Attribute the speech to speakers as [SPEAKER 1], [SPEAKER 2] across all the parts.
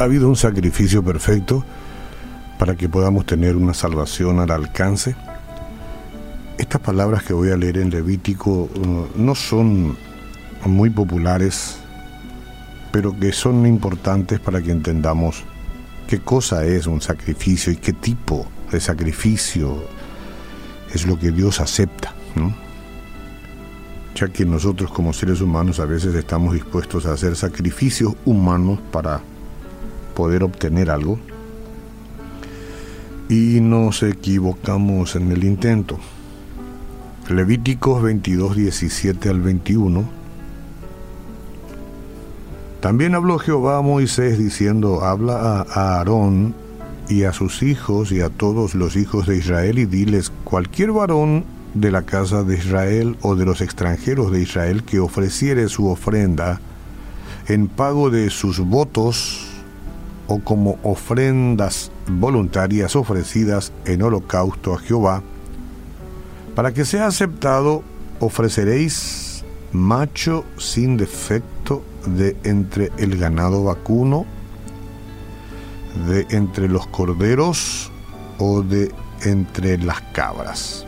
[SPEAKER 1] ha habido un sacrificio perfecto para que podamos tener una salvación al alcance. Estas palabras que voy a leer en Levítico uh, no son muy populares, pero que son importantes para que entendamos qué cosa es un sacrificio y qué tipo de sacrificio es lo que Dios acepta. Ya que nosotros como seres humanos a veces estamos dispuestos a hacer sacrificios humanos para poder obtener algo y nos equivocamos en el intento. Levíticos 22, 17 al 21. También habló Jehová a Moisés diciendo, habla a Aarón y a sus hijos y a todos los hijos de Israel y diles, cualquier varón de la casa de Israel o de los extranjeros de Israel que ofreciere su ofrenda en pago de sus votos o como ofrendas voluntarias ofrecidas en holocausto a Jehová, para que sea aceptado, ofreceréis macho sin defecto de entre el ganado vacuno, de entre los corderos o de entre las cabras.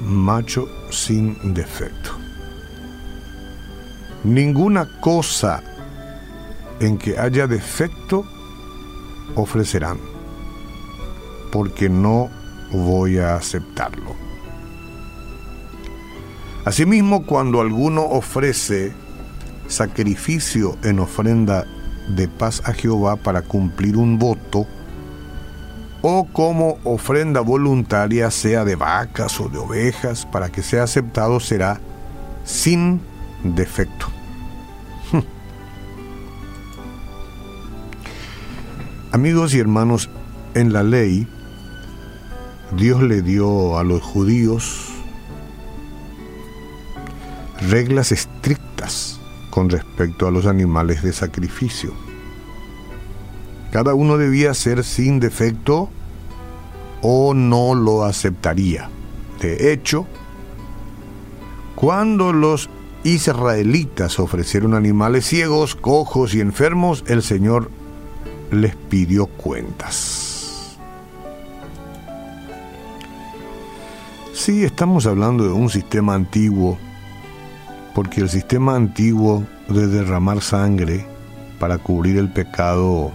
[SPEAKER 1] Macho sin defecto. Ninguna cosa en que haya defecto ofrecerán, porque no voy a aceptarlo. Asimismo, cuando alguno ofrece sacrificio en ofrenda de paz a Jehová para cumplir un voto, o como ofrenda voluntaria, sea de vacas o de ovejas, para que sea aceptado, será sin defecto. Amigos y hermanos, en la ley, Dios le dio a los judíos reglas estrictas con respecto a los animales de sacrificio. Cada uno debía ser sin defecto o no lo aceptaría. De hecho, cuando los israelitas ofrecieron animales ciegos, cojos y enfermos, el Señor les pidió cuentas. Sí, estamos hablando de un sistema antiguo, porque el sistema antiguo de derramar sangre para cubrir el pecado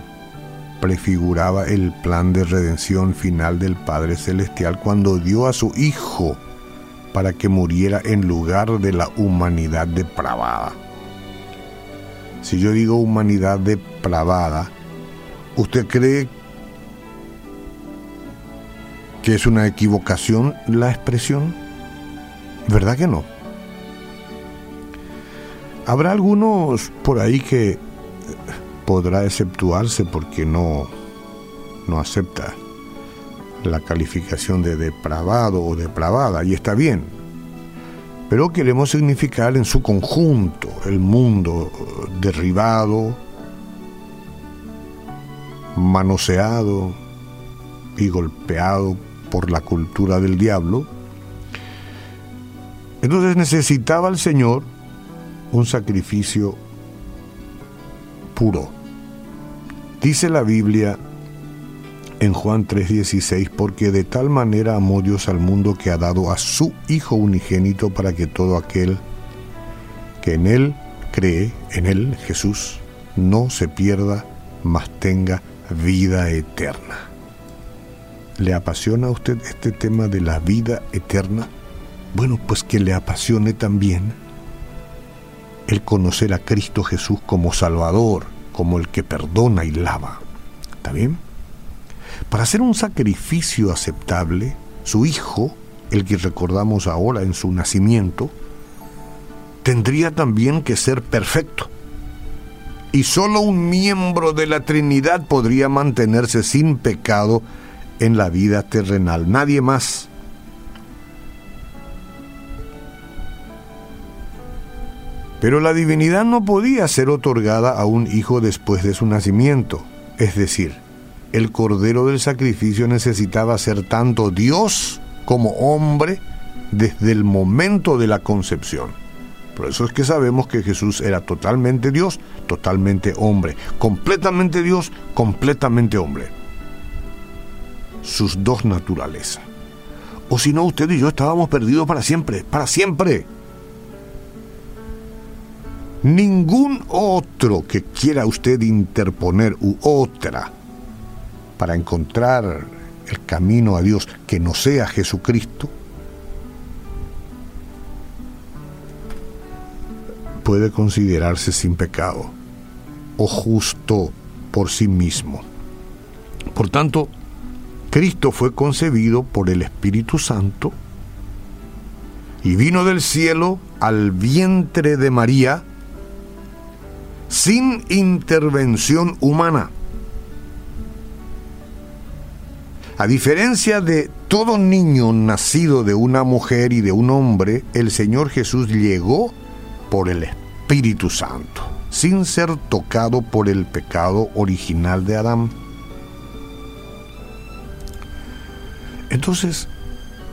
[SPEAKER 1] prefiguraba el plan de redención final del Padre Celestial cuando dio a su Hijo para que muriera en lugar de la humanidad depravada. Si yo digo humanidad depravada, ¿Usted cree que es una equivocación la expresión? ¿Verdad que no? Habrá algunos por ahí que podrá exceptuarse porque no, no acepta la calificación de depravado o depravada, y está bien. Pero queremos significar en su conjunto el mundo derribado, manoseado y golpeado por la cultura del diablo. Entonces necesitaba el Señor un sacrificio puro. Dice la Biblia en Juan 3:16, porque de tal manera amó Dios al mundo que ha dado a su Hijo unigénito para que todo aquel que en Él cree, en Él, Jesús, no se pierda, mas tenga vida eterna. ¿Le apasiona a usted este tema de la vida eterna? Bueno, pues que le apasione también el conocer a Cristo Jesús como Salvador, como el que perdona y lava. ¿Está bien? Para hacer un sacrificio aceptable, su Hijo, el que recordamos ahora en su nacimiento, tendría también que ser perfecto y solo un miembro de la Trinidad podría mantenerse sin pecado en la vida terrenal, nadie más. Pero la divinidad no podía ser otorgada a un hijo después de su nacimiento. Es decir, el cordero del sacrificio necesitaba ser tanto Dios como hombre desde el momento de la concepción. Por eso es que sabemos que Jesús era totalmente Dios, totalmente hombre, completamente Dios, completamente hombre. Sus dos naturalezas. O si no, usted y yo estábamos perdidos para siempre, para siempre. Ningún otro que quiera usted interponer u otra para encontrar el camino a Dios que no sea Jesucristo, puede considerarse sin pecado o justo por sí mismo. Por tanto, Cristo fue concebido por el Espíritu Santo y vino del cielo al vientre de María sin intervención humana. A diferencia de todo niño nacido de una mujer y de un hombre, el Señor Jesús llegó por el Espíritu Santo, sin ser tocado por el pecado original de Adán. Entonces,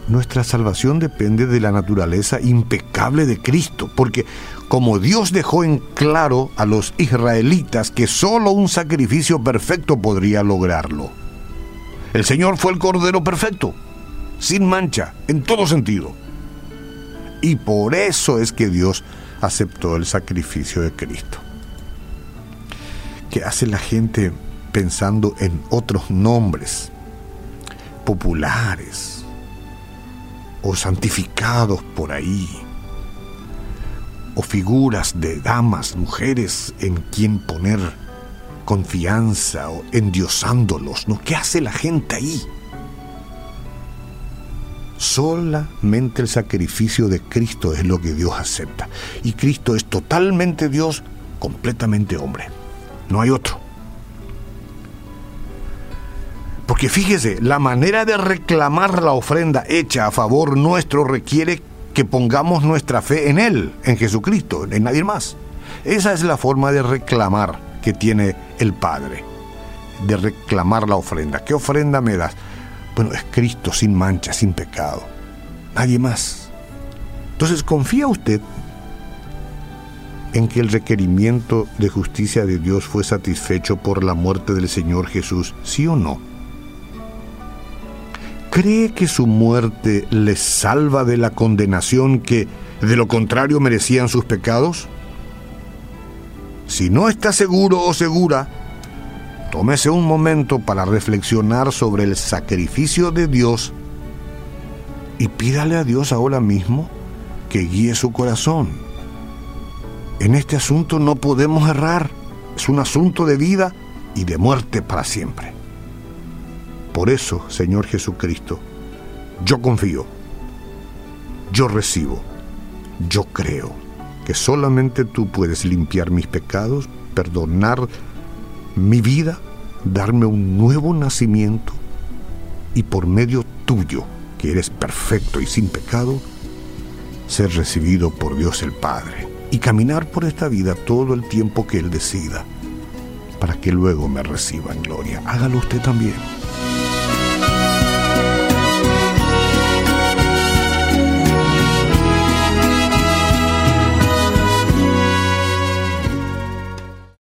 [SPEAKER 1] nuestra salvación depende de la naturaleza impecable de Cristo, porque como Dios dejó en claro a los israelitas que solo un sacrificio perfecto podría lograrlo. El Señor fue el Cordero perfecto, sin mancha, en todo sentido. Y por eso es que Dios aceptó el sacrificio de Cristo. ¿Qué hace la gente pensando en otros nombres populares o santificados por ahí? o figuras de damas, mujeres en quien poner confianza o endiosándolos, ¿no? ¿Qué hace la gente ahí? Solamente el sacrificio de Cristo es lo que Dios acepta. Y Cristo es totalmente Dios, completamente hombre. No hay otro. Porque fíjese, la manera de reclamar la ofrenda hecha a favor nuestro requiere que pongamos nuestra fe en Él, en Jesucristo, en nadie más. Esa es la forma de reclamar que tiene el Padre, de reclamar la ofrenda. ¿Qué ofrenda me das? Bueno, es Cristo sin mancha, sin pecado. Nadie más. Entonces, ¿confía usted en que el requerimiento de justicia de Dios fue satisfecho por la muerte del Señor Jesús, sí o no? ¿Cree que su muerte les salva de la condenación que de lo contrario merecían sus pecados? Si no está seguro o segura, tómese un momento para reflexionar sobre el sacrificio de Dios y pídale a Dios ahora mismo que guíe su corazón. En este asunto no podemos errar, es un asunto de vida y de muerte para siempre. Por eso, Señor Jesucristo, yo confío, yo recibo, yo creo que solamente tú puedes limpiar mis pecados, perdonar mi vida, darme un nuevo nacimiento y por medio tuyo, que eres perfecto y sin pecado, ser recibido por Dios el Padre y caminar por esta vida todo el tiempo que Él decida, para que luego me reciba en gloria. Hágalo usted también.